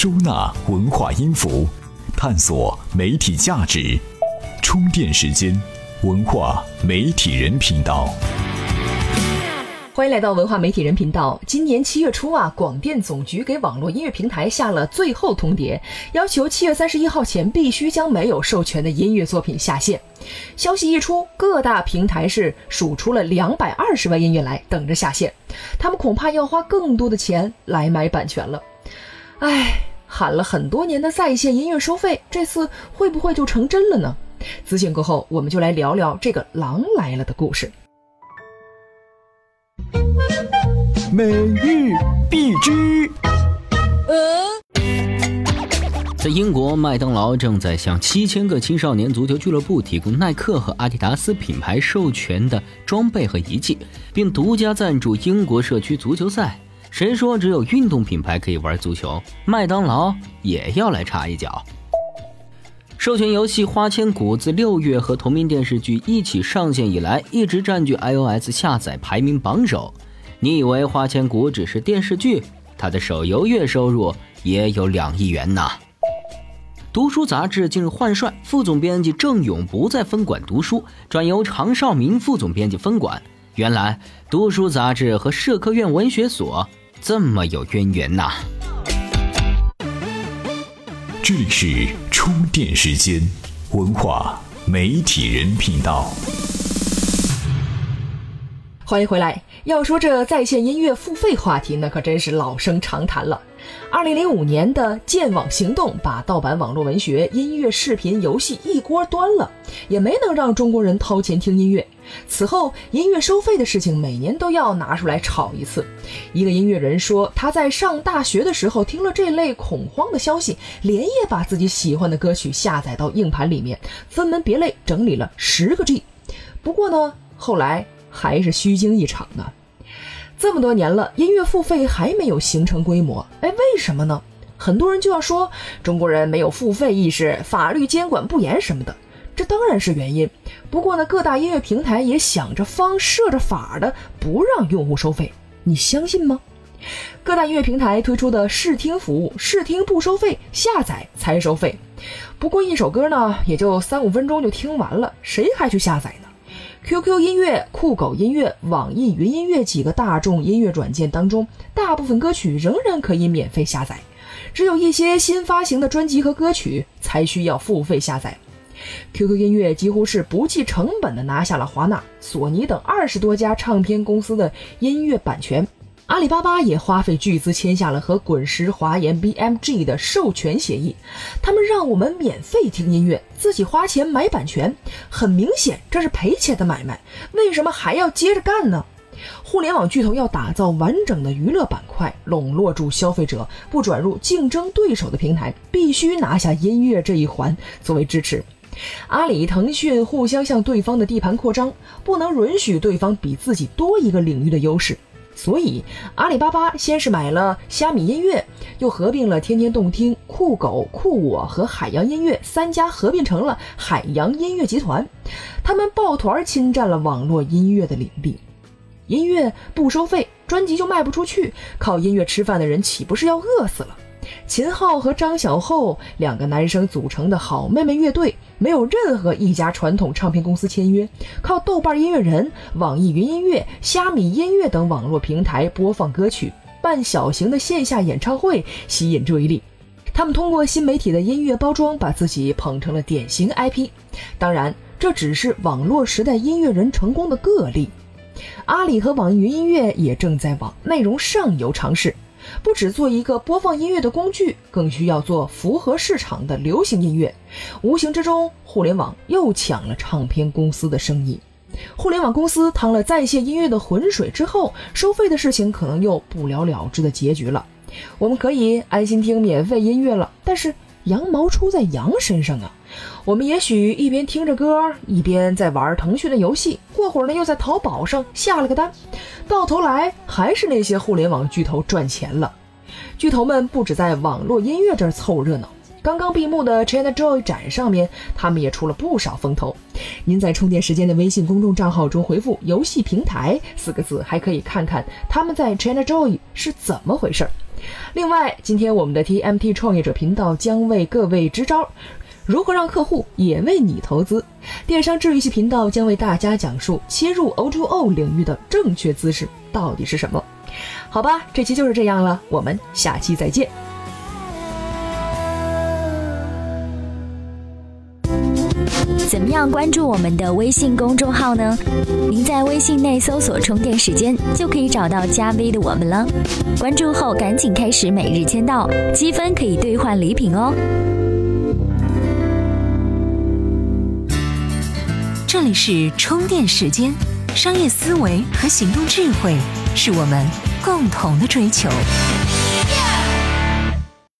收纳文化音符，探索媒体价值。充电时间，文化媒体人频道。欢迎来到文化媒体人频道。今年七月初啊，广电总局给网络音乐平台下了最后通牒，要求七月三十一号前必须将没有授权的音乐作品下线。消息一出，各大平台是数出了两百二十万音乐来等着下线，他们恐怕要花更多的钱来买版权了。唉，喊了很多年的在线音乐收费，这次会不会就成真了呢？资讯过后，我们就来聊聊这个狼来了的故事。每日必知。在英国，麦当劳正在向七千个青少年足球俱乐部提供耐克和阿迪达斯品牌授权的装备和仪器，并独家赞助英国社区足球赛。谁说只有运动品牌可以玩足球？麦当劳也要来插一脚。授权游戏《花千骨》自六月和同名电视剧一起上线以来，一直占据 iOS 下载排名榜首。你以为《花千骨》只是电视剧？它的手游月收入也有两亿元呢。读书杂志近日换帅，副总编辑郑勇不再分管读书，转由常少明副总编辑分管。原来读书杂志和社科院文学所这么有渊源呐！这里是充电时间，文化媒体人频道。欢迎回来。要说这在线音乐付费话题，那可真是老生常谈了。二零零五年的剑网行动把盗版网络文学、音乐、视频、游戏一锅端了，也没能让中国人掏钱听音乐。此后，音乐收费的事情每年都要拿出来炒一次。一个音乐人说，他在上大学的时候听了这类恐慌的消息，连夜把自己喜欢的歌曲下载到硬盘里面，分门别类整理了十个 G。不过呢，后来还是虚惊一场呢。这么多年了，音乐付费还没有形成规模，哎，为什么呢？很多人就要说中国人没有付费意识，法律监管不严什么的，这当然是原因。不过呢，各大音乐平台也想着方设着法的不让用户收费，你相信吗？各大音乐平台推出的试听服务，试听不收费，下载才收费。不过一首歌呢，也就三五分钟就听完了，谁还去下载呢？QQ 音乐、酷狗音乐、网易云音乐几个大众音乐软件当中，大部分歌曲仍然可以免费下载，只有一些新发行的专辑和歌曲才需要付费下载。QQ 音乐几乎是不计成本的拿下了华纳、索尼等二十多家唱片公司的音乐版权。阿里巴巴也花费巨资签下了和滚石、华研、BMG 的授权协议，他们让我们免费听音乐，自己花钱买版权，很明显这是赔钱的买卖。为什么还要接着干呢？互联网巨头要打造完整的娱乐板块，笼络住消费者，不转入竞争对手的平台，必须拿下音乐这一环作为支持。阿里、腾讯互相向对方的地盘扩张，不能允许对方比自己多一个领域的优势。所以，阿里巴巴先是买了虾米音乐，又合并了天天动听、酷狗、酷我和海洋音乐三家，合并成了海洋音乐集团。他们抱团侵占了网络音乐的领地，音乐不收费，专辑就卖不出去，靠音乐吃饭的人岂不是要饿死了？秦昊和张小厚两个男生组成的好妹妹乐队，没有任何一家传统唱片公司签约，靠豆瓣音乐人、网易云音乐、虾米音乐等网络平台播放歌曲，办小型的线下演唱会，吸引注意力。他们通过新媒体的音乐包装，把自己捧成了典型 IP。当然，这只是网络时代音乐人成功的个例。阿里和网易云音乐也正在往内容上游尝试。不只做一个播放音乐的工具，更需要做符合市场的流行音乐。无形之中，互联网又抢了唱片公司的生意。互联网公司趟了在线音乐的浑水之后，收费的事情可能又不了了之的结局了。我们可以安心听免费音乐了，但是羊毛出在羊身上啊！我们也许一边听着歌，一边在玩腾讯的游戏，过会儿呢又在淘宝上下了个单，到头来还是那些互联网巨头赚钱了。巨头们不止在网络音乐这儿凑热闹，刚刚闭幕的 ChinaJoy 展上面，他们也出了不少风头。您在充电时间的微信公众账号中回复“游戏平台”四个字，还可以看看他们在 ChinaJoy 是怎么回事儿。另外，今天我们的 TMT 创业者频道将为各位支招，如何让客户也为你投资。电商治愈系频道将为大家讲述切入 O2O 领域的正确姿势到底是什么。好吧，这期就是这样了，我们下期再见。怎么样关注我们的微信公众号呢？您在微信内搜索“充电时间”就可以找到加 V 的我们了。关注后赶紧开始每日签到，积分可以兑换礼品哦。这里是充电时间，商业思维和行动智慧是我们共同的追求。